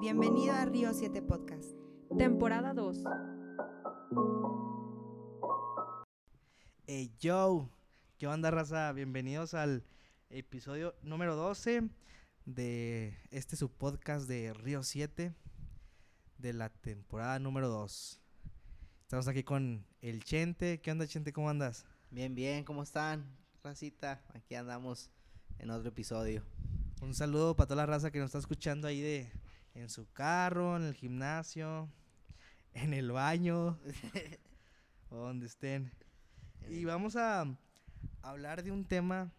bienvenido a Río 7 Podcast. Temporada 2. Hey yo, ¿qué onda raza? Bienvenidos al episodio número 12 de este su podcast de Río 7 de la temporada número 2. Estamos aquí con el Chente. ¿Qué onda Chente? ¿Cómo andas? Bien, bien, ¿cómo están? Racita, aquí andamos en otro episodio. Un saludo para toda la raza que nos está escuchando ahí de en su carro, en el gimnasio, en el baño, o donde estén. Y vamos a hablar de un tema,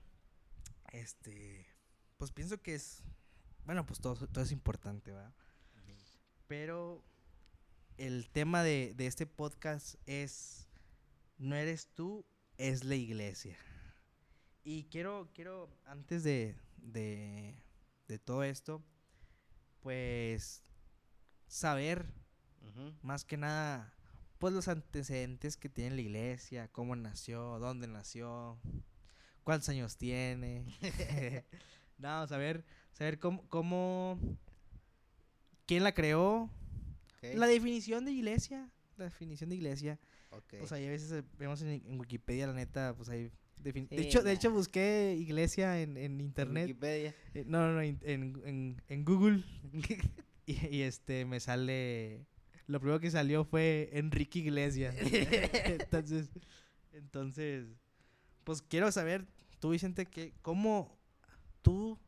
este, pues pienso que es, bueno, pues todo, todo es importante, ¿verdad? Pero el tema de, de este podcast es, no eres tú, es la iglesia. Y quiero, quiero, antes de, de, de todo esto, pues saber más que nada, pues los antecedentes que tiene la iglesia, cómo nació, dónde nació, cuántos años tiene. no, saber, saber cómo, cómo, quién la creó, la definición de iglesia, la definición de iglesia. ok. Pues ahí a veces eh, vemos en, en Wikipedia, la neta, pues ahí. Defin- de, hecho, de hecho, busqué iglesia en, en En internet. Wikipedia. Eh, no, no, no, en, en, en- en Google. y, y, este me sale. Lo primero que salió fue Enrique Iglesias. entonces, entonces, pues quiero saber, tú Vicente, que, ¿cómo tú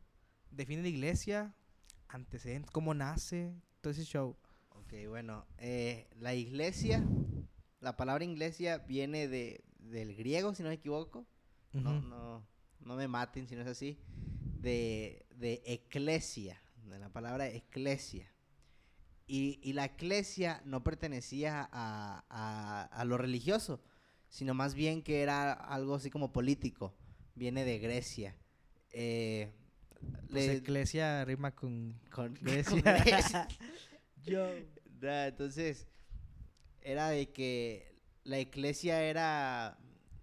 defines la iglesia? Antecedentes, cómo nace, todo ese show. Ok, bueno, eh, la iglesia, la palabra iglesia viene de, del griego, si no me equivoco. No, no, no me maten si no es así. De, de eclesia, de la palabra eclesia. Y, y la eclesia no pertenecía a, a- a lo religioso, sino más bien que era algo así como político. Viene de Grecia. Eh, Pues le- rima con con, Grecia. con Grecia. Yo. Nah, entonces, era de que la iglesia era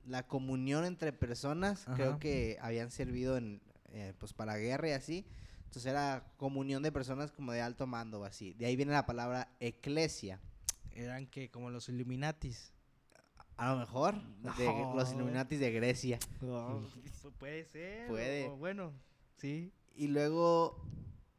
la comunión entre personas, creo que habían servido en, eh, pues para guerra y así. Entonces era comunión de personas como de alto mando o así. De ahí viene la palabra eclesia. Eran que como los Illuminatis. A lo mejor de los. Illuminatis de Grecia. Pu- puede ser. Puede. o bueno, sí. Y luego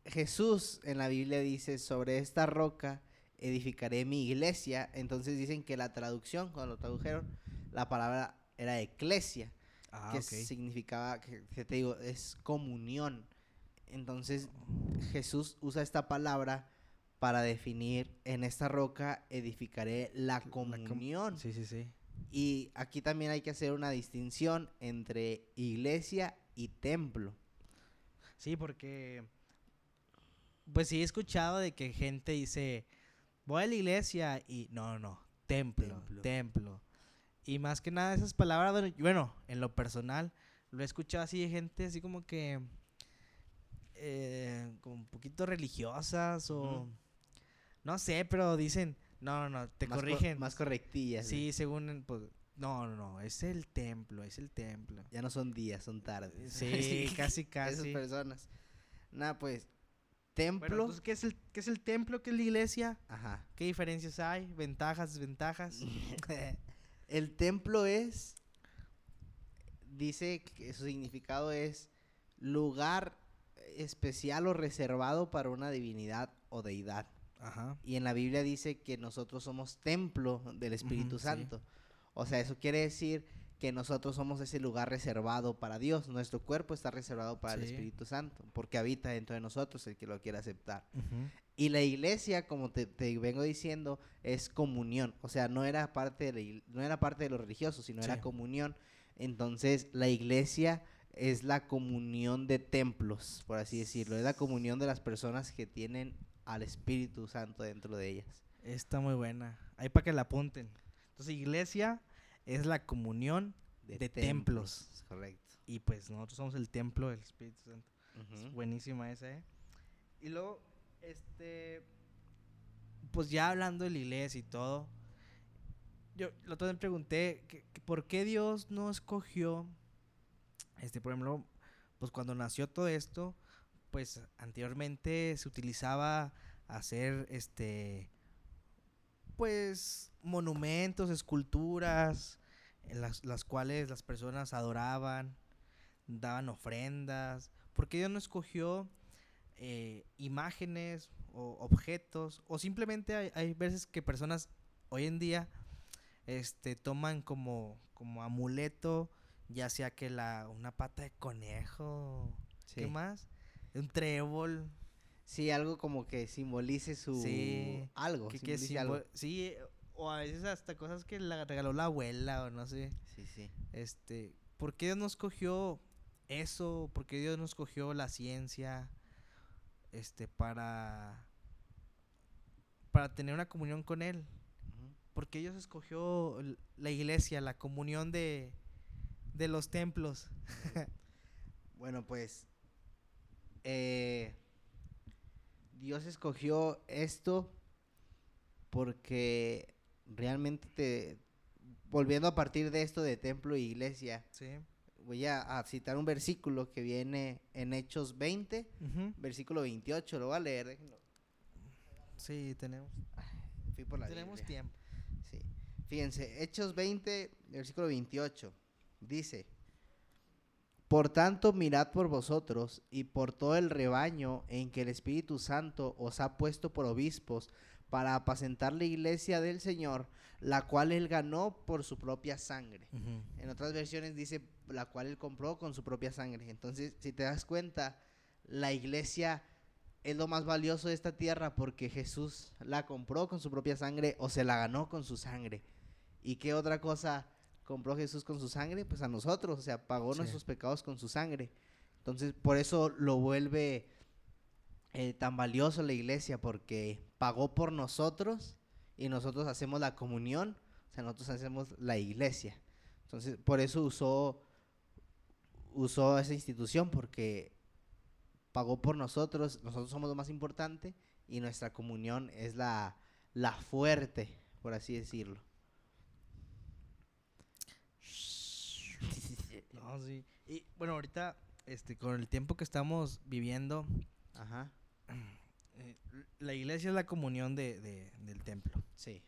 Jesús en la Biblia dice, sobre esta roca edificaré mi iglesia. Entonces dicen que la traducción, cuando lo tradujeron, la palabra era eclesia, Ah, que significaba, que, que te digo, es comunión. Entonces Jesús usa esta palabra para definir, en esta roca edificaré la com- comunión. Sí, sí, sí. Y aquí también hay que hacer una distinción entre iglesia y templo. Sí, porque. Pues sí, he escuchado de que gente dice. Voy a la iglesia y. No, no, templo, Templo. templo. Y más que nada, esas palabras. Bueno, en lo personal, lo he escuchado así de gente así como que. eh, como un poquito religiosas o. No sé, pero dicen. No, no, no, te Más co- corrigen. más correctillas. Sí, según. Pues, no, no, no, es el templo, es el templo. Ya no son días, son tardes. Sí, casi, Esas casi. personas. Nada, pues, Bueno, templo. entonces, ¿qué es, el, ¿qué es el templo? ¿Qué es la iglesia? Ajá. ¿Qué diferencias hay? ¿Ventajas, desventajas? El templo es. Dice que su significado es lugar especial o reservado para una divinidad o deidad. Ajá. Y en la Biblia dice que nosotros somos templo del Espíritu. Santo. O sea, eso quiere decir que nosotros somos ese lugar reservado para Dios. Nuestro cuerpo está reservado para el. Espíritu Santo, porque habita dentro de nosotros el que lo quiera aceptar. Y la iglesia, como te, te vengo diciendo, es comunión. O sea, no era parte de, la no era parte de lo religioso, sino Sí. era comunión. Entonces, la iglesia es la comunión de templos, por así decirlo. Es la comunión de las personas que tienen al Espíritu Santo dentro de ellas. Está muy buena. Ahí para que la apunten. Entonces, iglesia es la comunión de, templos. Correcto. Y pues nosotros somos el templo del Espíritu Santo. Es buenísima esa, ¿eh? Y luego, este. Pues ya hablando de la iglesia y todo. Yo vez me pregunté que por qué Dios no escogió. Este, por ejemplo, pues cuando nació todo esto, pues anteriormente se utilizaba hacer este pues monumentos, esculturas en las, las cuales las personas adoraban, daban ofrendas, porque Dios no escogió eh, imágenes o objetos, o simplemente hay, hay veces que personas hoy en día este, toman como, como amuleto, ya sea que la, una pata de conejo, ¿qué más? Un trébol, Sí, algo como que simbolice su... Sí, Algo, que, que simbolice algo. simbo- sí, o a veces hasta cosas que le regaló la abuela o no sé. Sí, sí. Este, ¿por qué Dios nos cogió eso? ¿Por qué Dios nos cogió la ciencia? Este, para para tener una comunión con él. Porque Dios escogió la iglesia, la comunión de de los templos. Bueno, pues eh, Dios escogió esto porque realmente te... Volviendo a partir de esto de templo e iglesia, Sí. Voy a, a citar un versículo que viene en Hechos 20, Ujú. versículo 28, lo voy a leer. déjenlo. Sí, tenemos Fui por la tenemos Biblia. tiempo. Sí. Fíjense, Hechos 20, versículo 28, dice, Por tanto, mirad por vosotros y por todo el rebaño en que el Espíritu Santo os ha puesto por obispos para apacentar la iglesia del Señor, la cual él ganó por su propia sangre. En otras versiones dice la cual él compró con su propia sangre. Entonces, si te das cuenta, la iglesia es lo más valioso de esta tierra porque Jesús la compró con su propia sangre o se la ganó con su sangre. ¿Y qué otra cosa compró Jesús con su sangre? Pues a nosotros, o sea, pagó Sí. nuestros pecados con su sangre. Entonces, por eso lo vuelve eh, tan valioso la iglesia porque pagó por nosotros y nosotros hacemos la comunión, o sea, nosotros hacemos la iglesia. Entonces, por eso usó, usó esa institución, porque pagó por nosotros, nosotros somos lo más importante y nuestra comunión es la, la fuerte, por así decirlo. No, sí. Y bueno, ahorita este con el tiempo que estamos viviendo Ajá, eh, la iglesia es la comunión de, de- del templo. sí.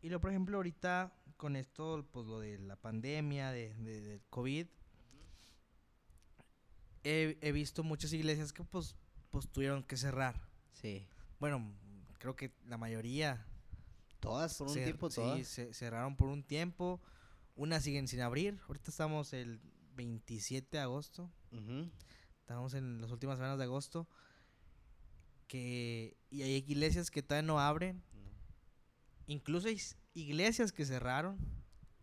Y lo, por ejemplo, ahorita con esto, pues lo de la pandemia, de, de- del COVID, he, he visto muchas iglesias que pues, pues tuvieron que cerrar. Sí. Bueno, creo que la mayoría. Todas, por un cer- tiempo, sí, todas. se cerraron por un tiempo. Unas siguen sin abrir. Ahorita estamos el 27 de agosto. Ujú. Estamos en las últimas semanas de agosto. Que, y hay iglesias que todavía no abren. No. Incluso hay iglesias que cerraron.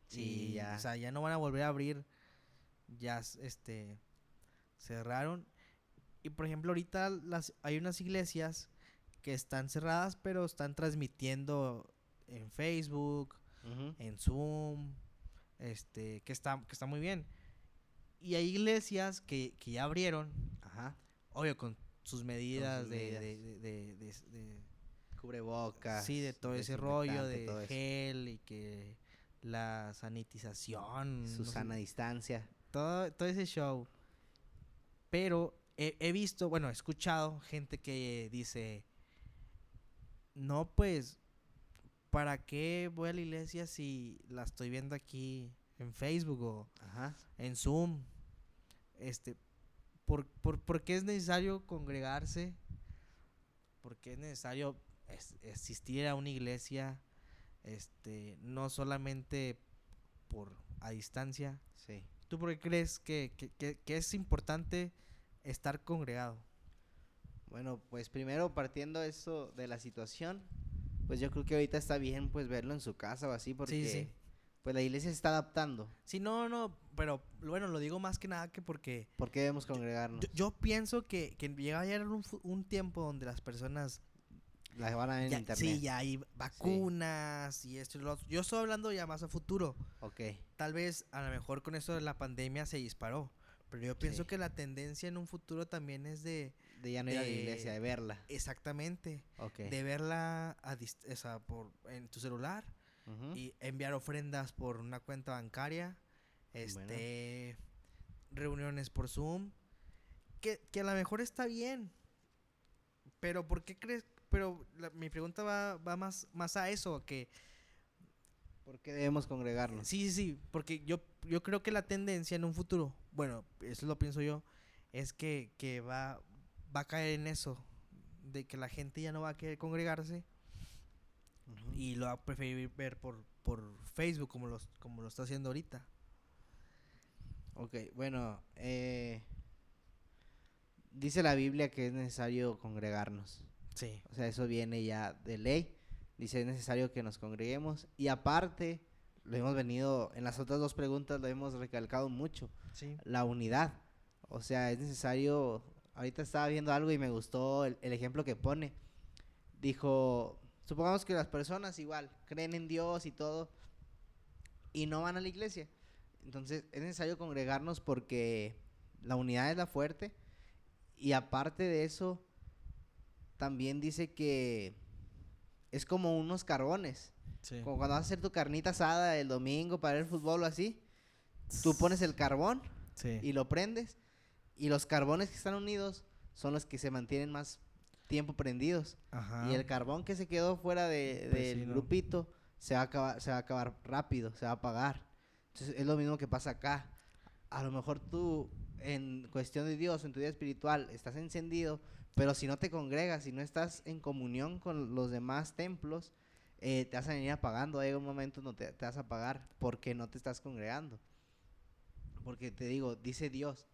Sí, y, ya. O sea, ya no van a volver a abrir. Ya este cerraron. Y por ejemplo, ahorita las, hay unas iglesias que están cerradas, pero están transmitiendo en Facebook, en Zoom, este, que está, que está muy bien. Y hay iglesias que, que ya abrieron, Ajá. obvio, con sus medidas, de- de- de- Cubrebocas. Sí, de todo ese rollo de gel y que la sanitización. Su no sé, sana distancia. todo, todo ese show. Pero he, he visto, bueno, he escuchado gente que dice, no, pues, ¿para qué voy a la iglesia si la estoy viendo aquí en Facebook o Ajá. en Zoom? Este, ¿por, por, por qué es necesario congregarse? ¿Por qué es necesario es- asistir a una iglesia? Este, no solamente por a distancia. Sí. ¿Tú por qué crees que, que- que- que es importante estar congregado? Bueno, pues primero partiendo eso de la situación, pues yo creo que ahorita está bien pues verlo en su casa o así porque sí. Pues la iglesia se está adaptando. Sí, no, no, pero bueno, lo digo más que nada que porque ¿Por qué debemos congregarnos? yo, yo pienso que, que llega a llegar un, un tiempo donde las personas La van a ver en internet. sí, ya hay vacunas y esto y lo otro. Yo estoy hablando ya más a futuro. Ok. Tal vez a lo mejor con esto de la pandemia se disparó, pero yo pienso Sí. que la tendencia en un futuro también es de De ya no ir a la iglesia, de verla. exactamente Ok. de verla a dist- o sea, por en tu celular Y enviar ofrendas por una cuenta bancaria, este reuniones por Zoom, que, que a lo mejor está bien, pero ¿por qué crees? pero la- mi pregunta va, va más, más a eso, que ¿Por qué debemos congregarnos? sí, sí, sí, porque yo, yo creo que la tendencia en un futuro, bueno, eso lo pienso yo, es que, que va, va a caer en eso, de que la gente ya no va a querer congregarse Y lo va a preferir ver por, por Facebook como, los, como lo está haciendo ahorita. Ok, bueno, eh, dice la Biblia que es necesario congregarnos. Sí. O sea, eso viene ya de ley. Dice es necesario que nos congreguemos. Y aparte, lo hemos venido, en las otras dos preguntas lo hemos recalcado mucho, Sí. la unidad. O sea, es necesario, ahorita estaba viendo algo y me gustó el, el ejemplo que pone. Dijo, supongamos que las personas igual creen en Dios y todo y no van a la iglesia. Entonces es necesario congregarnos porque la unidad es la fuerte y aparte de eso también dice que es como unos carbones. Sí. Como cuando vas a hacer tu carnita asada el domingo para el fútbol o así, tú pones el carbón Sí. y lo prendes y los carbones que están unidos son los que se mantienen más tiempo prendidos Ajá. y el carbón que se quedó fuera de, Pues del sí, ¿no? grupito se va a acabar se va a acabar rápido se va a apagar entonces es lo mismo que pasa acá a lo mejor tú en cuestión de Dios en tu vida espiritual estás encendido pero si no te congregas si no estás en comunión con los demás templos eh, te vas a venir apagando hay un momento donde te, te vas a apagar porque no te estás congregando porque te digo, dice Dios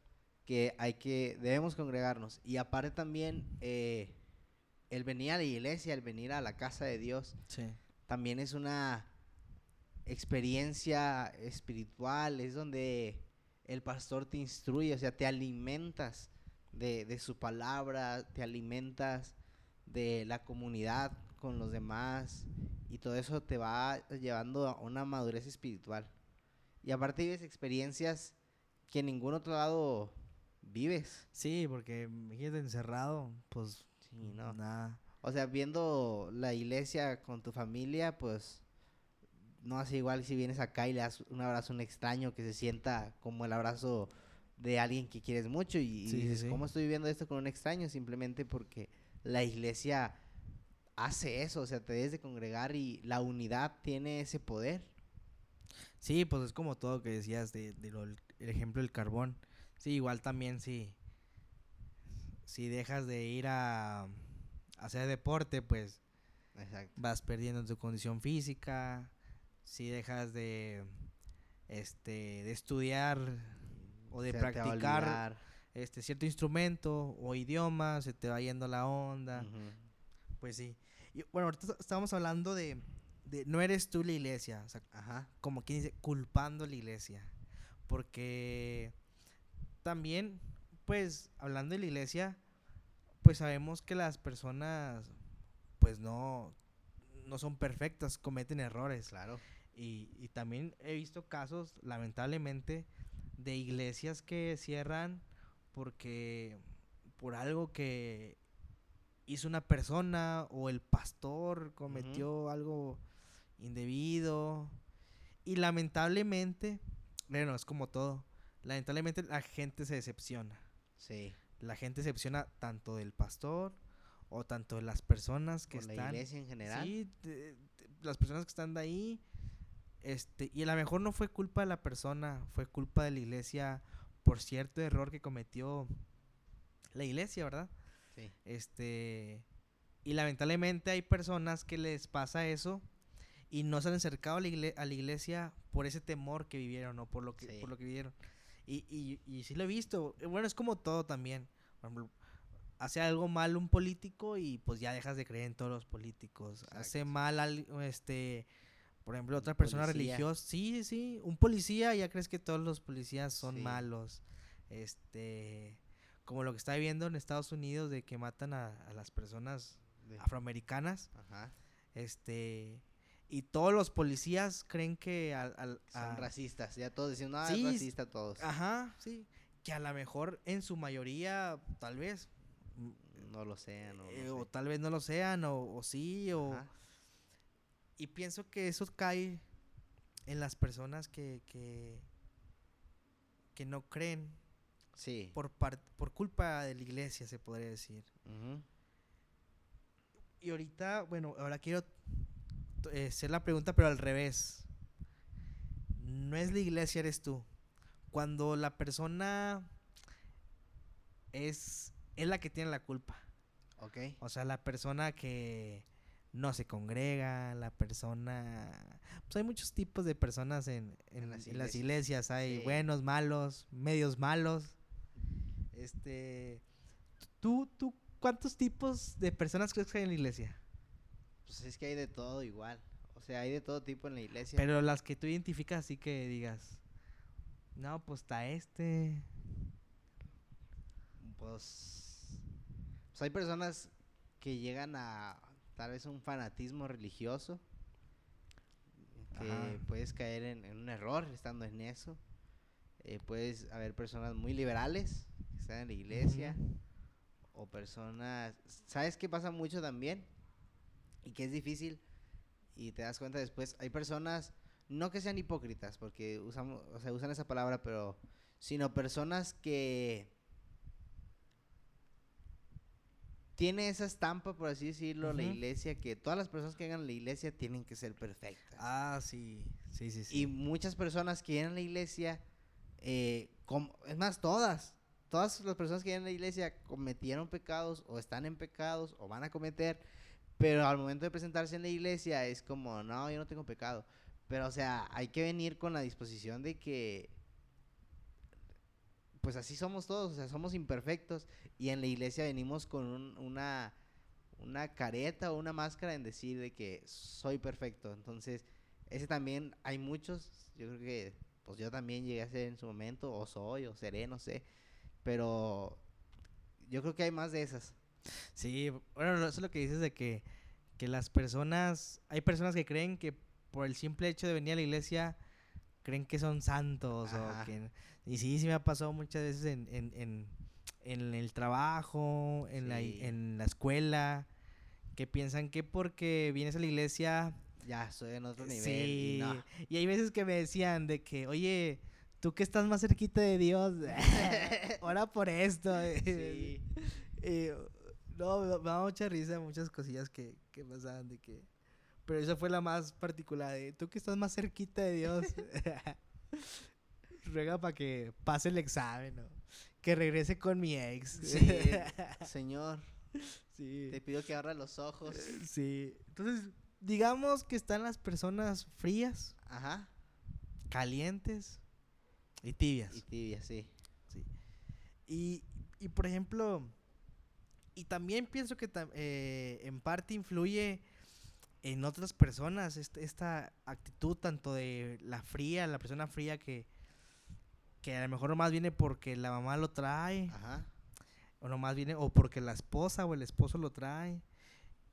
que hay que, debemos congregarnos. Y aparte también, eh, el venir a la iglesia, el venir a la casa de Dios, Sí. también es una experiencia espiritual, es donde el pastor te instruye, o sea, te alimentas de, de su palabra, te alimentas de la comunidad con los demás y todo eso te va llevando a una madurez espiritual. Y aparte vives experiencias que en ningún otro lado vives. Sí, porque imagínate encerrado, pues Sí, no. nada. O sea, viendo la iglesia con tu familia, pues no hace igual si vienes acá y le das un abrazo a un extraño que se sienta como el abrazo de alguien que quieres mucho y, Sí, sí, dices, sí. ¿cómo estoy viviendo esto con un extraño? Simplemente porque la iglesia hace eso, o sea, te debes de congregar y la unidad tiene ese poder. Sí, pues es como todo que decías de, de lo- el ejemplo del carbón. Sí, igual también si, si dejas de ir a, a hacer deporte, pues Exacto. vas perdiendo tu condición física. Si dejas de, este, de estudiar o de Se practicar este cierto instrumento o idioma, se te va yendo la onda. Pues sí. Y, bueno, ahorita est- estábamos hablando de, de no eres tú la iglesia, o sea, Ajá. como quien dice, culpando a la iglesia. Porque también, pues, hablando de la iglesia, pues sabemos que las personas, pues no, no son perfectas, cometen errores. Claro. Y, y también he visto casos, lamentablemente, de iglesias que cierran porque por algo que hizo una persona o el pastor cometió algo indebido. Y lamentablemente, bueno, es como todo. Lamentablemente la gente se decepciona. Sí. La gente se decepciona tanto del pastor o tanto de las personas que la están. iglesia en general. Sí, de- de- las personas que están de ahí. Este, y a lo mejor no fue culpa de la persona, fue culpa de la iglesia por cierto error que cometió la iglesia, ¿verdad? Sí. Este, y lamentablemente hay personas que les pasa eso y no se han acercado a la, igle- a la iglesia por ese temor que vivieron o por lo que, Sí. por lo que vivieron. Y, y, y sí lo he visto. Eh, Bueno, es como todo también. Por ejemplo, hace algo mal un político y pues ya dejas de creer en todos los políticos. Hace mal al, este, por ejemplo, Un otra persona policía. religiosa. Sí, sí, sí. Un policía, ya crees que todos los policías son Sí. malos. Este, como lo que está viviendo en Estados Unidos de que matan a, a las personas De- afroamericanas. Ajá. Este, y todos los policías creen que al, al- Son racistas. Ya todos diciendo, ah, Sí, es racista todos. Ajá, sí. Que a lo mejor en su mayoría, tal vez. No lo sean. o no eh, sé. o tal vez no lo sean, o, o sí, o... Ajá. Y pienso que eso cae en las personas que, que, que no creen Sí. por, par- por culpa de la iglesia, se podría decir. Ujú. Y ahorita, bueno, ahora quiero eh, hacer la pregunta, pero al revés. No es la iglesia, eres tú. Cuando la persona es, es la que tiene la culpa. Ok. O sea, la persona que no se congrega, la persona... Pues hay muchos tipos de personas en, en, En las en las iglesias. iglesias. Hay Sí. buenos, malos, medios malos. Este... ¿Tú, tú, cuántos tipos de personas crees que hay en la iglesia? Pues es que hay de todo igual. O sea, hay de todo tipo en la iglesia. Pero las que tú identificas así que digas... No, pues está este... Pues, pues hay personas que llegan a tal vez un fanatismo religioso. Que Ajá. puedes caer en, en un error estando en eso. Eh, puedes haber personas muy liberales que están en la iglesia. O personas... ¿Sabes qué pasa mucho también? Y que es difícil. Y te das cuenta después. Hay personas, no que sean hipócritas, porque usamos, o sea, usan esa palabra, pero... Sino personas que... Tiene esa estampa, por así decirlo, la Ujú. iglesia, que todas las personas que llegan a la iglesia tienen que ser perfectas. Ah, sí. Sí, sí, sí. Y muchas personas que llegan a la iglesia, eh, com- es más, todas, todas las personas que llegan a la iglesia cometieron pecados o están en pecados o van a cometer, pero al momento de presentarse en la iglesia es como, no, yo no tengo pecado. Pero, o sea, hay que venir con la disposición de que, pues así somos todos, o sea, somos imperfectos y en la iglesia venimos con un- una, una careta o una máscara en decir de que soy perfecto. Entonces, ese también hay muchos, yo creo que pues yo también llegué a ser en su momento, o soy, o seré, no sé, pero yo creo que hay más de esas. Sí, bueno, eso es lo que dices de que, que las personas, hay personas que creen que por el simple hecho de venir a la iglesia, creen que son santos o que... Y sí, sí me ha pasado muchas veces en, en, en, en el trabajo, en, la, en la escuela, que piensan que porque vienes a la iglesia... Ya, estoy en otro nivel. Sí, y no. y hay veces que me decían de que, oye, tú que estás más cerquita de Dios, ora por esto. Sí. Y, no, me me da mucha risa muchas cosillas que, que pasaban de que... Pero esa fue la más particular de tú que estás más cerquita de Dios. Ruega para que pase el examen, ¿no? Que regrese con mi ex. Sí, señor, sí. te pido que abra los ojos. Sí. Entonces, digamos que están las personas frías, Ajá. calientes y tibias. Y tibia, sí. Sí. Y, y, por ejemplo, y también pienso que eh, en parte influye en otras personas este- esta actitud tanto de la fría, la persona fría que, que a lo mejor nomás viene porque la mamá lo trae, Ajá. o nomás viene, o porque la esposa o el esposo lo trae.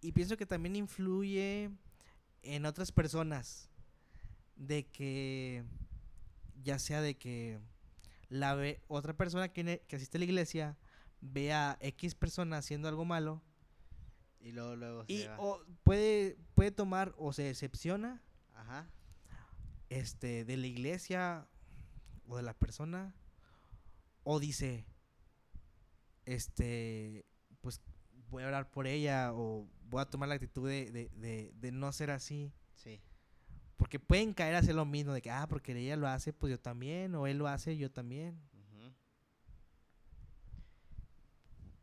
Y pienso que también influye en otras personas de que, ya sea de que la ve, otra persona que asiste a la iglesia ve a X persona haciendo algo malo Y luego, luego se y va. o puede, puede tomar o se decepciona Ajá. este, de la iglesia o de la persona o dice este pues voy a orar por ella o voy a tomar la actitud de, de, de, de no ser así Sí. porque pueden caer a hacer lo mismo de que ah porque ella lo hace pues yo también o él lo hace yo también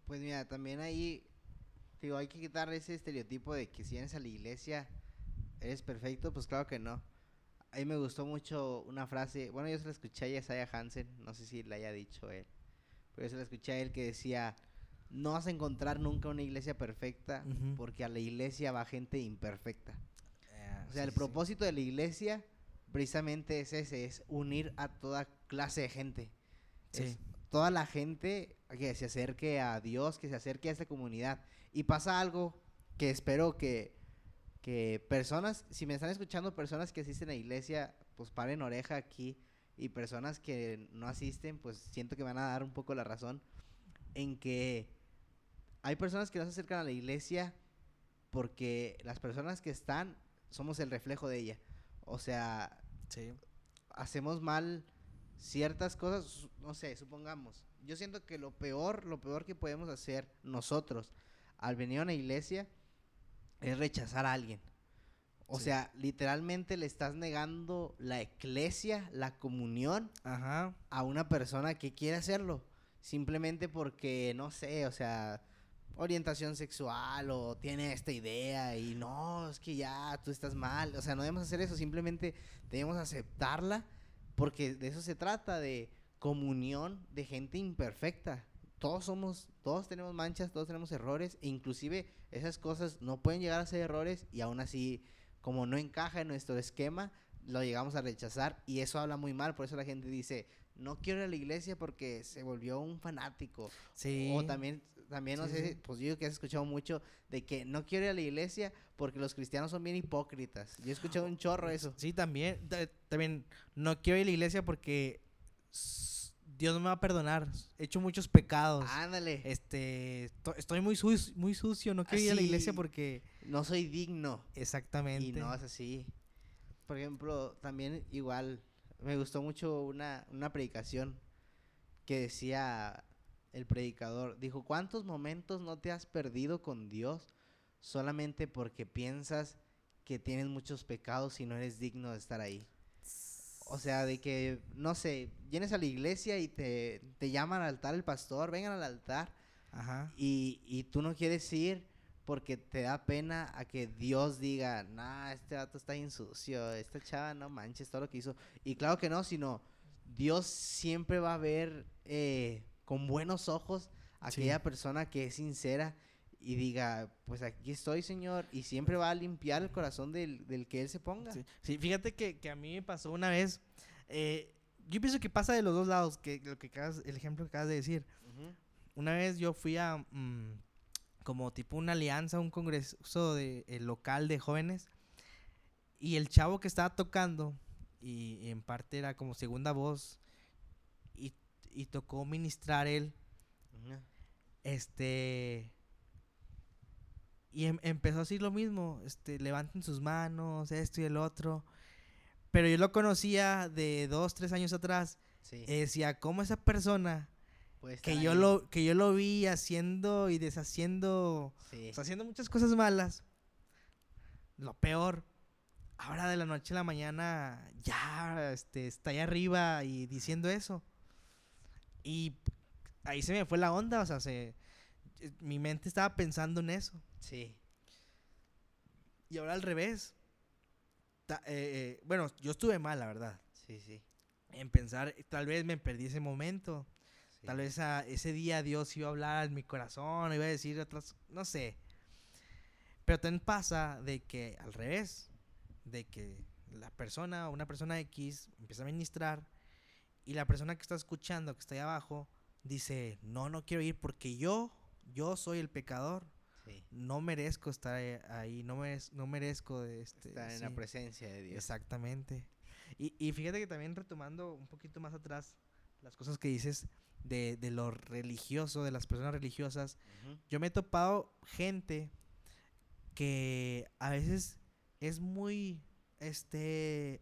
Pues mira, también ahí, digo, hay que quitar ese estereotipo de que si vienes a la iglesia eres perfecto, pues claro que no. A mí me gustó mucho una frase, bueno, yo se la escuché a Isaiah Hansen, no sé si la haya dicho él, pero yo se la escuché a él que decía, no vas a encontrar nunca una iglesia perfecta porque a la iglesia va gente imperfecta. Ah, O sea, sí, el sí. propósito de la iglesia precisamente es ese, es unir a toda clase de gente. Es toda la gente que se acerque a Dios, que se acerque a esta comunidad. Y pasa algo que espero que, que personas, si me están escuchando personas que asisten a la iglesia, pues paren oreja aquí. Y personas que no asisten, pues siento que van a dar un poco la razón. En que hay personas que no se acercan a la iglesia porque las personas que están somos el reflejo de ella. O sea, Sí. hacemos mal ciertas cosas, no sé, supongamos. Yo siento que lo peor, lo peor que podemos hacer nosotros al venir a una iglesia es rechazar a alguien. O Sí. sea, literalmente le estás negando la eclesia, la comunión Ajá. a una persona que quiere hacerlo. Simplemente porque, no sé, o sea, orientación sexual o tiene esta idea y no, es que ya tú estás mal. O sea, no debemos hacer eso, simplemente debemos aceptarla porque de eso se trata, de comunión de gente imperfecta. Todos somos, todos tenemos manchas, todos tenemos errores e inclusive esas cosas no pueden llegar a ser errores y aún así, como no encaja en nuestro esquema, lo llegamos a rechazar y eso habla muy mal, por eso la gente dice, no quiero ir a la iglesia porque se volvió un fanático. Sí. O también, también no Sí, sé, sí. pues yo que has escuchado mucho de que no quiero ir a la iglesia porque los cristianos son bien hipócritas. Yo he escuchado un chorro eso. Sí, también. ta- También no quiero ir a la iglesia porque Dios no me va a perdonar. He hecho muchos pecados. Ándale, Este, esto- estoy muy, sus- muy sucio, no quiero ir a la iglesia porque... no soy digno. Exactamente. Y no es así. Por ejemplo, también igual, me gustó mucho una, una predicación que decía el predicador, dijo, ¿cuántos momentos no te has perdido con Dios solamente porque piensas que tienes muchos pecados y no eres digno de estar ahí? O sea, de que, no sé, vienes a la iglesia y te, te llaman al altar el pastor, vengan al altar Ajá. y, y tú no quieres ir porque te da pena a que Dios diga, nah, este vato está bien sucio, esta chava no manches todo lo que hizo. Y claro que no, sino Dios siempre va a ver eh, con buenos ojos a Sí. aquella persona que es sincera y diga, pues aquí estoy, Señor, y siempre va a limpiar el corazón del, del que Él se ponga. Sí, sí, fíjate que, que a mí me pasó una vez. eh, yo pienso que pasa de los dos lados, que lo que acabas- el ejemplo que acabas de decir. Ujú. Una vez yo fui a mm, como tipo una alianza, un congreso de, eh, local de jóvenes. Y el chavo que estaba tocando, y, y en parte era como segunda voz, y, y tocó ministrar él, este... Y em- empezó a decir lo mismo, este, levanten sus manos, esto y el otro. Pero yo lo conocía de dos, tres años atrás. Sí. eh, decía, ¿cómo esa persona que yo lo que yo lo vi haciendo y deshaciendo, Sí. o sea, haciendo muchas cosas malas. Lo peor, ahora de la noche a la mañana ya este está ahí arriba y diciendo eso. Y ahí se me fue la onda, o sea, se mi mente estaba pensando en eso. sí. Y ahora al revés. Ta- eh, eh, bueno, yo estuve mal, la verdad. Sí, sí. En pensar, eh, tal vez me perdí ese momento. sí. Tal vez a- ese día Dios iba a hablar en mi corazón, iba a decir otras, no sé. Pero también pasa de que al revés, de que la persona, una persona X, empieza a ministrar y la persona que está escuchando, que está ahí abajo, dice, no, no quiero ir porque yo, yo soy el pecador, Sí. no merezco estar ahí- ahí, no, merez- no merezco de este, Estar en la sí". presencia de Dios. Exactamente. Y, y fíjate que también retomando un poquito más atrás las cosas que dices de, de lo religioso, de las personas religiosas, yo me he topado gente que a veces es muy, este,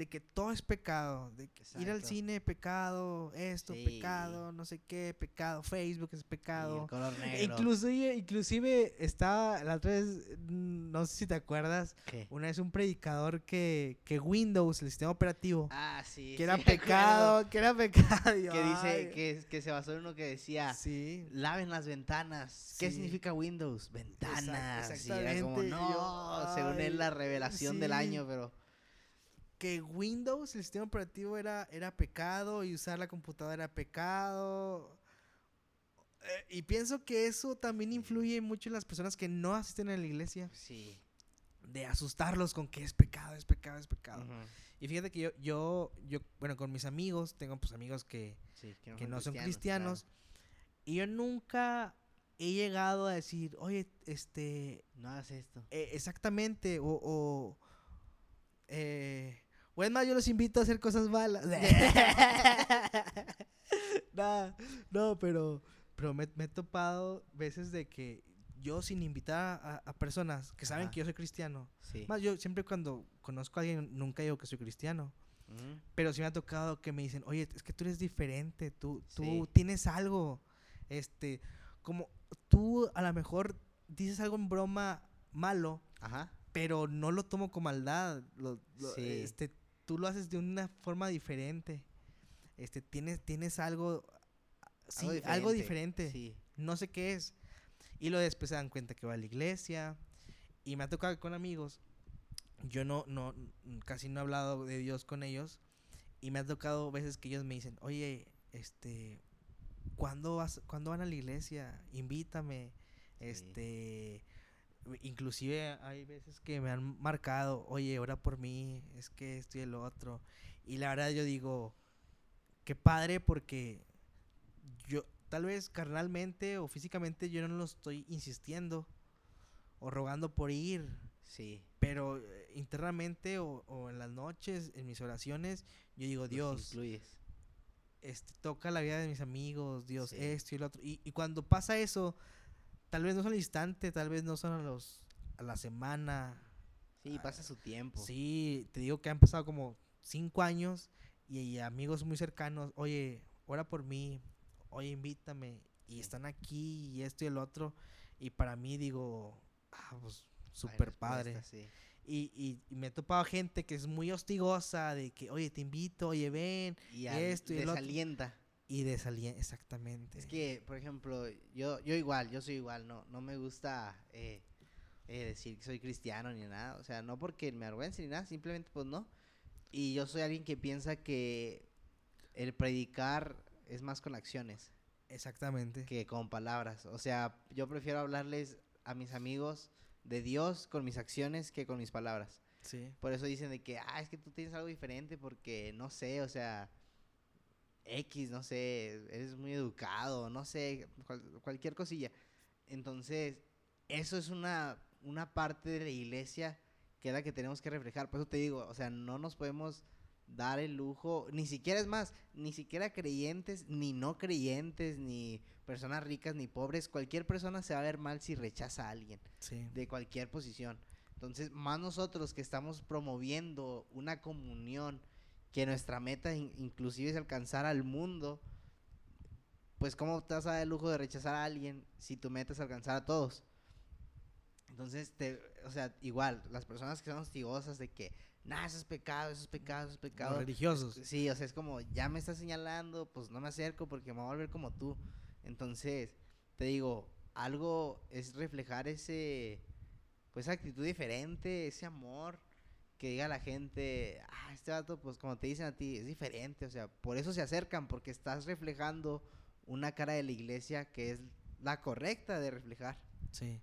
de que todo es pecado, de que ir al cine, pecado, esto, Sí. pecado, no sé qué, pecado, Facebook es pecado. el color E negro. Inclusive, inclusive estaba la otra vez, mm, no sé si te acuerdas, ¿Qué? una vez un predicador que, que Windows, el sistema operativo, Ah, sí. que era sí pecado, que era pecado. Que dice que, que se basó en uno que decía, Sí. laven las ventanas. ¿Qué Sí. significa Windows? Ventanas. Y era como, no, yo, según él la revelación del sí. año, pero... Que Windows, el sistema operativo, era, era pecado y usar la computadora era pecado. Eh, y pienso que eso también influye mucho en las personas que no asisten a la iglesia. Sí. De asustarlos con que es pecado, es pecado, es pecado. Y fíjate que yo, yo, yo, bueno, con mis amigos, tengo pues amigos que, Sí, que no son cristianos. claro. Y yo nunca he llegado a decir, oye, este, No hagas esto. eh, exactamente, o, o, eh, o es más, yo los invito a hacer cosas malas. Nah, no, pero, pero me, me he topado veces de que yo sin invitar a, a personas que saben Ajá. que yo soy cristiano, Sí. más yo siempre cuando conozco a alguien nunca digo que soy cristiano. Ujú. Pero sí me ha tocado que me dicen, oye, es que tú eres diferente, tú, tú Sí. tienes algo, este, como tú a lo mejor dices algo en broma malo, Ajá. pero no lo tomo con maldad. lo- lo- Sí. este, tú lo haces de una forma diferente. Este, tienes, tienes algo, sí, algo diferente. Sí. No sé qué es. Y luego después se dan cuenta que va a la iglesia. Y me ha tocado con amigos. Yo no, no, casi no he hablado de Dios con ellos. Y me ha tocado veces que ellos me dicen, oye, este, ¿cuándo, vas, ¿cuándo van a la iglesia? Invítame. Este, inclusive hay veces que me han marcado, oye, ora por mí, es que esto y el otro. Y la verdad yo digo, qué padre porque yo tal vez carnalmente o físicamente yo no lo estoy insistiendo o rogando por ir, Sí. pero eh, internamente o, o en las noches, en mis oraciones, yo digo, Dios, este, toca la vida de mis amigos, Dios, Sí. esto y lo otro. Y, y cuando pasa eso, tal vez no son al instante, tal vez no son a los a la semana. Sí, Ah, pasa su tiempo. Sí, te digo que han pasado como cinco años y, y amigos muy cercanos, oye, ora por mí, oye, invítame. Y están aquí y esto y el otro. Y para mí digo, ah, pues súper padre. sí. Y, y, y me he topado gente que es muy hostigosa de que, oye, te invito, oye, ven. Y al- esto y el otro. Desalienta. Y de salir, exactamente. Es que, por ejemplo, yo, yo igual, yo soy igual, no, no me gusta eh, eh, decir que soy cristiano ni nada, o sea, no porque me avergüence ni nada, simplemente pues no. Y yo soy alguien que piensa que el predicar es más con acciones Exactamente. que con palabras. O sea, yo prefiero hablarles a mis amigos de Dios con mis acciones que con mis palabras. Sí. Por eso dicen de que, ah, es que tú tienes algo diferente porque, no sé, o sea, X, no sé, eres muy educado, no sé, cual- cualquier cosilla. Entonces, eso es una, una parte de la iglesia que es la que tenemos que reflejar. Por eso te digo, o sea, no nos podemos dar el lujo, ni siquiera es más, ni siquiera creyentes, ni no creyentes, ni personas ricas, ni pobres, cualquier persona se va a ver mal si rechaza a alguien Sí. de cualquier posición. Entonces, más nosotros que estamos promoviendo una comunión, que nuestra meta in- inclusive es alcanzar al mundo, pues cómo te vas a dar el lujo de rechazar a alguien si tu meta es alcanzar a todos. Entonces, te, o sea, igual, las personas que son hostigosas de que, nada, eso es pecado, eso es pecado, eso es Los pecado. religiosos. Sí, o sea, es como, ya me estás señalando, pues no me acerco porque me voy a volver como tú. Entonces, te digo, algo es reflejar ese, pues esa actitud diferente, ese amor, que diga la gente, ah, este vato, pues como te dicen a ti, es diferente, o sea, por eso se acercan, porque estás reflejando una cara de la iglesia que es la correcta de reflejar. Sí.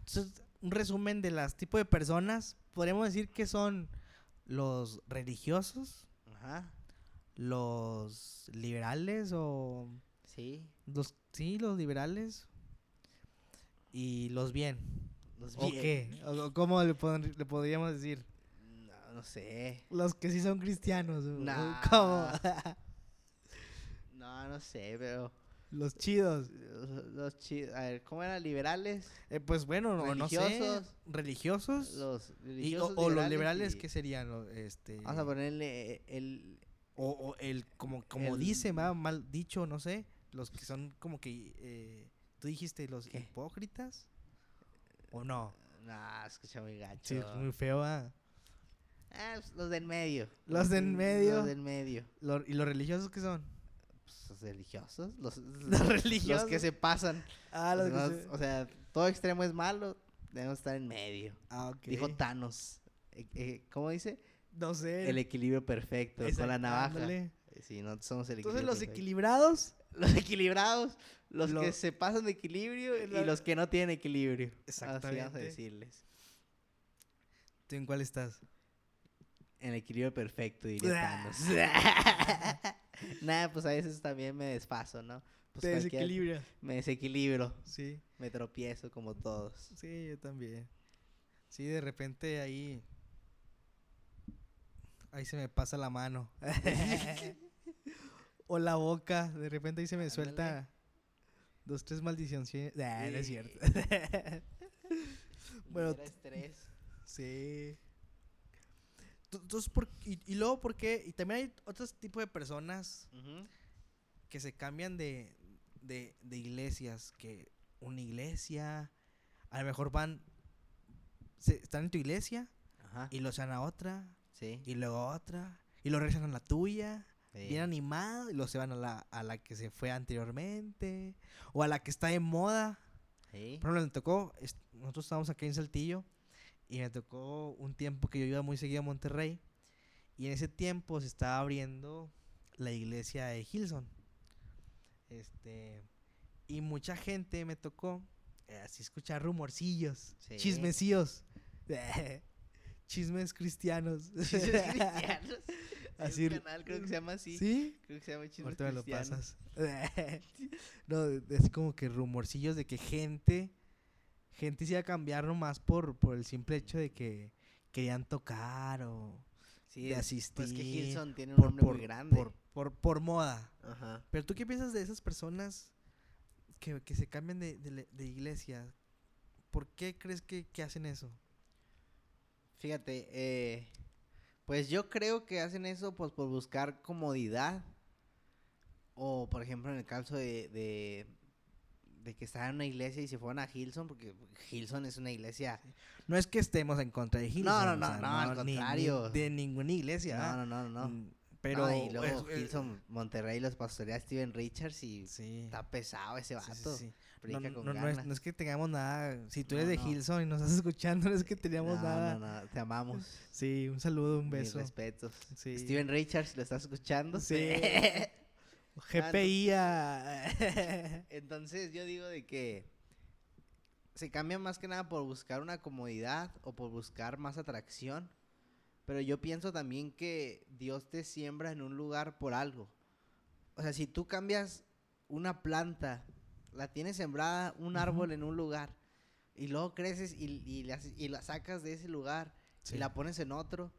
Entonces, un resumen de las tipos de personas, podríamos decir que son los religiosos, Ajá, los liberales o sí, los sí, los liberales y los bien. los ¿O bien. qué? ¿O- o ¿Cómo le podríamos decir? No, sé. Los que sí son cristianos. ¿o- o Nah. ¿Cómo? No, no sé, pero los chidos. los, los chi- a ver, ¿cómo eran liberales? Eh, pues bueno, no, no sé. Religiosos. Religiosos. Los Y- o, religiosos o los liberales, y- ¿qué serían? Este, Vamos a ponerle el o, o el, como, como el- dice, ma- mal dicho, no sé. Los que son como que. eh, Tú dijiste los ¿Qué? hipócritas. ¿O no? Nah, escucha muy gacho. Sí, es muy feo, ah. Ah, pues, los del medio. Los del medio. Los del medio. Lo- ¿Y los religiosos qué son? Pues, los religiosos. Los, Los religiosos. Los que se pasan. Ah, los Los que se- O sea, todo extremo es malo. Debemos estar en medio. Ah, ok. Dijo Thanos. Eh, eh, ¿Cómo dice? No sé. El equilibrio perfecto. Con la navaja. Eh, Sí, no somos el Entonces los perfecto. equilibrados. Los equilibrados, los Lo- que se pasan de equilibrio y los que no tienen equilibrio. Así vamos a Exactamente. decirles. ¿Tú en cuál estás? En equilibrio perfecto, diría Thanos. Nada, pues a veces también me desfaso, ¿no? Pues Te desequilibra. Me desequilibro, Sí, me tropiezo como todos. sí, yo también. Sí, de repente ahí. Ahí se me pasa la mano. o la boca. De repente ahí se me Ándale. suelta dos, tres maldiciones. Nah, no es Sí. cierto. Bueno, estrés. sí. Entonces, ¿por- y, y luego, ¿por qué? Y también hay otros tipos de personas que se cambian de, de, de iglesias, que una iglesia, a lo mejor van se- están en tu iglesia Ajá. y lo se van a otra Sí. y luego a otra y lo regresan a la tuya. sí. Bien animado y luego se van a la, a la que se fue anteriormente o a la que está de moda. Sí. Por ejemplo, me tocó, nosotros estábamos aquí en Saltillo y me tocó un tiempo que yo iba muy seguido a Monterrey y en ese tiempo se estaba abriendo la iglesia de Hilson. Este, y mucha gente me tocó eh, así escuchar rumorcillos, Sí. chismecillos, chismes cristianos. Chismes cristianos. Hay Así un canal, creo que se llama así. ¿Sí? Creo que se llama Chismes Ahorita me lo Cristianos. pasas. no, es como que rumorcillos de que gente, gente se iba a cambiar nomás por, por el simple hecho de que querían tocar o Sí, de asistir. Pues que Hilson tiene un por, nombre por- muy grande. Por, por, por moda. Ajá. Pero tú qué piensas de esas personas que, que se cambian de, de, le- de iglesia? ¿Por qué crees que, que hacen eso? Fíjate, eh, pues yo creo que hacen eso pues por buscar comodidad. O por ejemplo en el caso de, de, de que estaban en una iglesia y se fueron a Hilson, porque Hilson es una iglesia. No es que estemos en contra de Hilson. No, no, o no, sea, no, al ni- ni contrario. de ninguna iglesia. No, no, no, no. Mm, Pero. No, y luego es- es- Hilson, Monterrey los pastorea Steven Richards y Sí. está pesado ese sí, sí, vato. sí. predica no, no, no es, no es que tengamos nada. Si tú No, eres de no. Hilson y nos estás escuchando, no es que teníamos No, nada. no, no, te amamos. Sí, un saludo, un Mis beso. respetos. Sí. Steven Richards, ¿lo estás escuchando? Sí. GPI a- Entonces yo digo de que se cambia más que nada por buscar una comodidad o por buscar más atracción. Pero yo pienso también que Dios te siembra en un lugar por algo. O sea, si tú cambias una planta, la tienes sembrada, un árbol en un lugar, y luego creces y, y la, y la sacas de ese lugar Sí. y la pones en otro,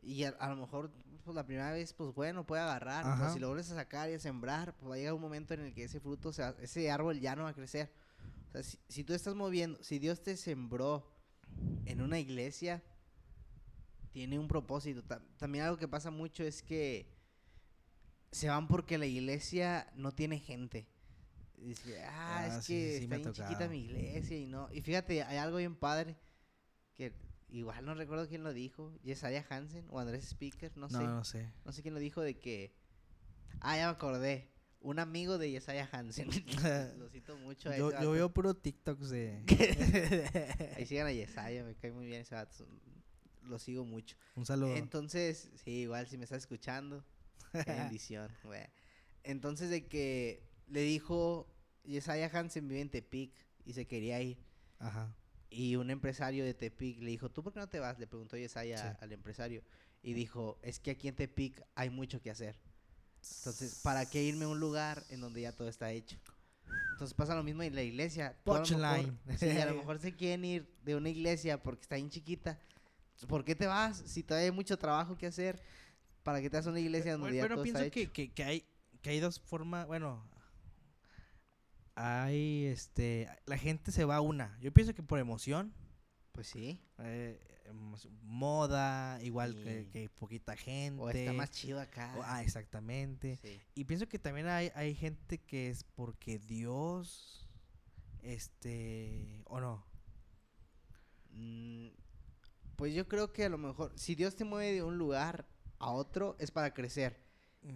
y a, a lo mejor pues, la primera vez, pues bueno, puede agarrar, pero Ajá. si lo vuelves a sacar y a sembrar, pues va a llegar un momento en el que ese fruto, o sea, ese árbol ya no va a crecer. O sea, si, si tú estás moviendo, si Dios te sembró en una iglesia, tiene un propósito. Ta- también algo que pasa mucho es que se van porque la iglesia no tiene gente. Dice, ah, Ah, es sí, que sí, está bien chiquita mi iglesia y no. Y fíjate, hay algo bien padre que igual no recuerdo quién lo dijo, Yesaya Hansen o Andrés Speaker, no, No, sé. no sé. No sé quién lo dijo de que. Ah, ya me acordé. Un amigo de Yesaya Hansen. lo cito mucho. a Yo, ese yo vato. veo puro TikToks de. Ahí sigan a Yesaya, me cae muy bien ese vato. Lo sigo mucho. un saludo. Entonces, sí, igual si me estás escuchando, bendición, güey. Entonces de que le dijo, Yesaya Hansen vive en Tepic y se quería ir. Ajá. Y un empresario de Tepic le dijo, ¿tú por qué no te vas? Le preguntó Yesaya Sí. al empresario. Y dijo, es que aquí en Tepic hay mucho que hacer. Entonces, ¿para qué irme a un lugar en donde ya todo está hecho? Entonces pasa lo mismo en la iglesia. Punchline. Sí, a lo mejor se quieren ir de una iglesia porque está bien chiquita. ¿Por qué te vas? Si todavía hay mucho trabajo que hacer, ¿para qué te vas a una iglesia donde Bueno, ya bueno, todo está pienso hecho? que, que, que hay que hay dos formas, bueno, hay este, la gente se va a una. Yo pienso que por emoción, Pues sí. eh, moda, igual que, poquita gente. O está más chido acá. o- ah, exactamente. Sí. Y pienso que también hay, hay gente que es porque Dios, este, o no. Mm, pues yo creo que a lo mejor, si Dios te mueve de un lugar a otro, es para crecer.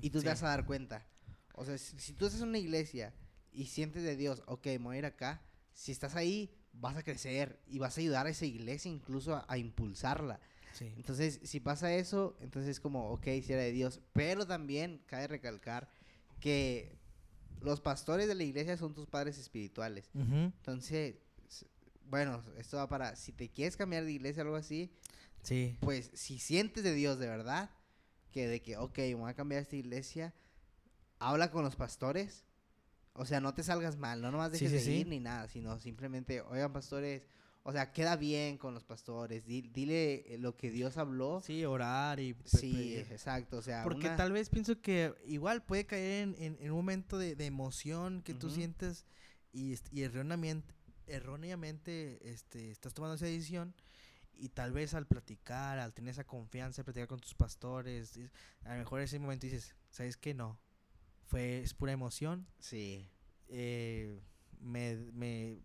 Y tú Sí. te vas a dar cuenta. O sea, si, si tú estás en una iglesia y sientes de Dios, ok, me voy a ir acá, si estás ahí, vas a crecer y vas a ayudar a esa iglesia incluso a, a impulsarla. Sí. Entonces, si pasa eso, entonces es como, ok, si era de Dios. Pero también cabe recalcar que los pastores de la iglesia son tus padres espirituales. Entonces, bueno, esto va para, si te quieres cambiar de iglesia o algo así, Sí. pues si sientes de Dios de verdad, que de que, ok, me voy a cambiar a esta iglesia, habla con los pastores. O sea, no te salgas mal, no nomás dejes sí, de sí. ir ni nada, sino simplemente, oigan, pastores, o sea, queda bien con los pastores, di- dile eh, lo que Dios habló. Sí, orar y... Sí, exacto, o sea, Porque una- tal vez pienso que igual puede caer en, en- en un momento de, de emoción que tú sientes y, y erróneamente, erróneamente este, estás tomando esa decisión y tal vez al platicar, al tener esa confianza, platicar con tus pastores, a lo mejor en ese momento dices, ¿sabes qué? No, fue, es pura emoción, Sí, eh, me, me-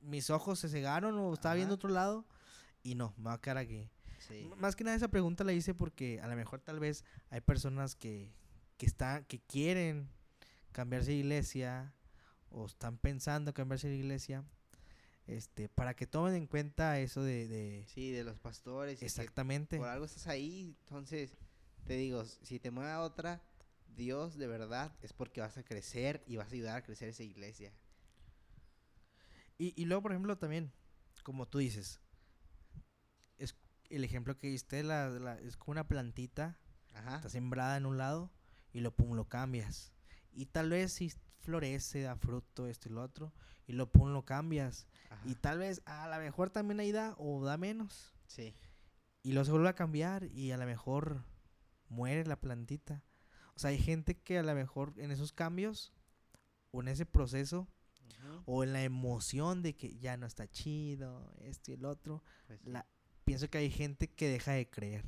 mis ojos se cegaron o estaba viendo otro lado y no, me va a quedar aquí. Sí. Más que nada esa pregunta la hice porque a lo mejor tal vez hay personas que, que están, que quieren cambiarse de iglesia o están pensando cambiarse de iglesia, este, para que tomen en cuenta eso de, de- Sí, de los pastores. exactamente. por algo estás ahí, entonces te digo, si te mueve a otra, Dios de verdad es porque vas a crecer y vas a ayudar a crecer esa iglesia. Y, y luego, por ejemplo, también, como tú dices, es el ejemplo que diste, la, la- es como una plantita, Ajá. está sembrada en un lado y lo pum, lo cambias. Y tal vez si florece, da fruto, esto y lo otro, y lo pum, lo cambias. ajá, Y tal vez a lo mejor también ahí da o da menos. Sí. Y luego se vuelve a cambiar y a lo mejor muere la plantita. O sea, hay gente que a lo mejor en esos cambios o en ese proceso ujú, o en la emoción de que ya no está chido, esto y el otro, pues la, pienso que hay gente que deja de creer.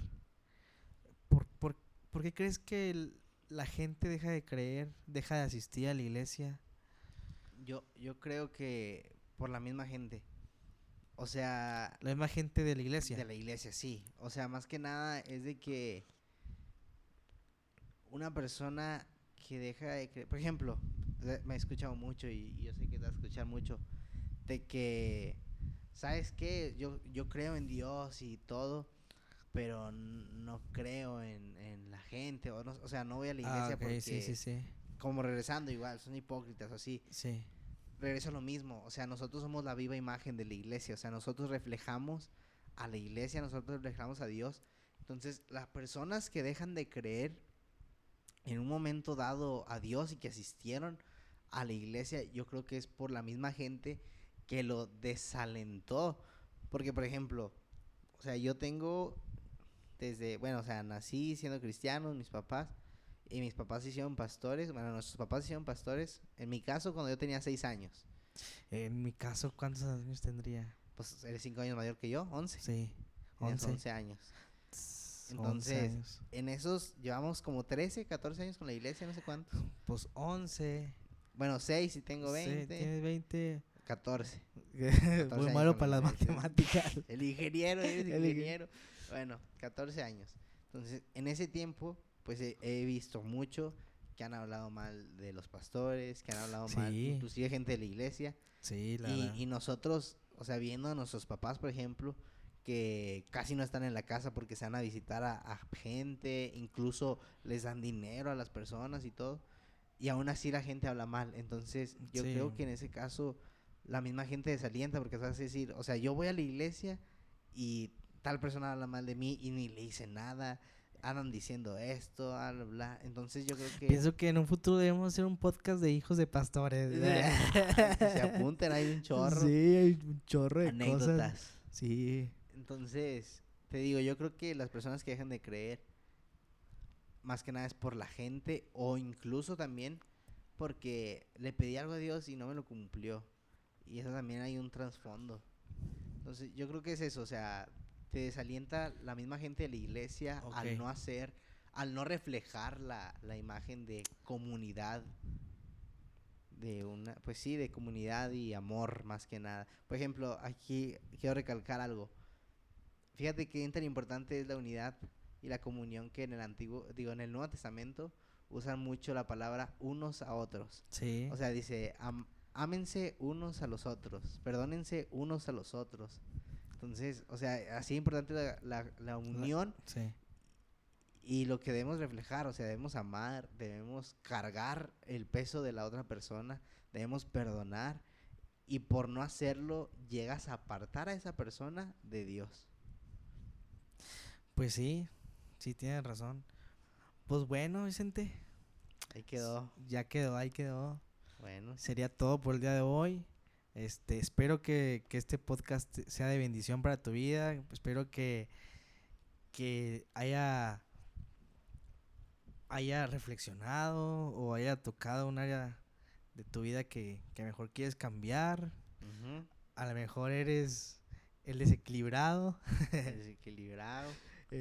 ¿Por, por, por qué crees que el- la gente deja de creer, deja de asistir a la iglesia? Yo, yo creo que por la misma gente. O sea, La misma gente de la iglesia. de la iglesia, sí. O sea, más que nada es de que una persona que deja de creer, por ejemplo, me he escuchado mucho y, yo sé que te vas a escuchar mucho, de que, ¿sabes qué? Yo, yo creo en Dios y todo, pero no creo en, en la gente, o, no, o sea, no voy a la iglesia ah, porque, sí, sí, sí. como regresando igual, son hipócritas o así Sí, regreso a lo mismo. O sea, nosotros somos la viva imagen de la iglesia. O sea, nosotros reflejamos a la iglesia, nosotros reflejamos a Dios. Entonces, las personas que dejan de creer en un momento dado a Dios y que asistieron a la iglesia, yo creo que es por la misma gente que lo desalentó. Porque, por ejemplo, o sea, yo tengo desde, bueno, o sea, nací siendo cristiano, mis papás, y mis papás hicieron pastores, bueno, nuestros papás hicieron pastores, en mi caso cuando yo tenía seis años, En mi caso, ¿cuántos años tendría? pues eres cinco años mayor que yo, 11, Sí, 11. 11 años. Entonces, 11 años. En esos llevamos como 13, 14 años con la iglesia, no sé cuántos. Pues 11. Bueno, 6 y tengo sí, 20, tienes 20. 14. Muy años malo para la las matemáticas. El ingeniero, eres El ingen- ingeniero. Bueno, 14 años. Entonces, en ese tiempo, pues he, he visto mucho que han hablado mal de los pastores, que han hablado mal, Sí. inclusive gente de la iglesia. Sí, la Y, y nosotros, o sea, viendo a nuestros papás, por ejemplo, que casi no están en la casa porque se van a visitar a, a gente, incluso les dan dinero a las personas y todo, y aún así la gente habla mal. Entonces, yo Sí. creo que en ese caso la misma gente desalienta porque vas a decir, o sea, yo voy a la iglesia y tal persona habla mal de mí y ni le hice nada, andan diciendo esto, bla, bla. Entonces, yo creo que... Pienso que en un futuro debemos hacer un podcast de hijos de pastores. que se apunten, hay un chorro. Sí, hay un chorro de cosas. anécdotas. Sí. Entonces, te digo, yo creo que las personas que dejan de creer, más que nada es por la gente o incluso también porque le pedí algo a Dios y no me lo cumplió. Y eso también hay un trasfondo. Entonces, yo creo que es eso, o sea, te desalienta la misma gente de la iglesia al no hacer, al no reflejar la, la imagen de comunidad de una, pues sí, de comunidad y amor más que nada. Por ejemplo, aquí quiero recalcar algo. Fíjate que tan importante es la unidad y la comunión que en el antiguo, digo, en el Nuevo Testamento usan mucho la palabra unos a otros. Sí. O sea, dice, am- ámense unos a los otros, perdónense unos a los otros. Entonces, o sea, así importante la, la, la unión sí. y lo que debemos reflejar, o sea, debemos amar, debemos cargar el peso de la otra persona, debemos perdonar y por no hacerlo llegas a apartar a esa persona de Dios. Pues sí, sí tienes razón. Pues bueno, Vicente, Ahí quedó. ya quedó, ahí quedó. Bueno, Sería todo por el día de hoy. Este, espero que, que este podcast sea de bendición para tu vida. Espero que, que haya, haya reflexionado o haya tocado un área de tu vida que, que a lo mejor quieres cambiar. A lo mejor eres el desequilibrado. desequilibrado.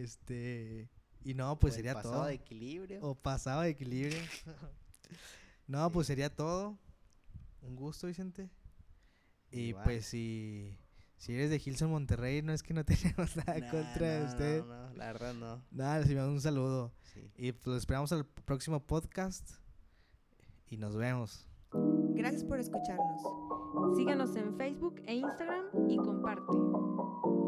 Este, y no, pues o sería pasado todo. de equilibrio. O pasado de equilibrio. no, Sí. pues sería todo. Un gusto, Vicente. Y Igual. pues si, Si eres de Gilson Monterrey, no es que no tenemos nada Nah, contra de no, usted. No, no, la verdad no. Nada, enviamos un saludo. Sí. Y pues lo esperamos al próximo podcast. Y nos vemos. Gracias por escucharnos. Síganos en Facebook e Instagram y comparte.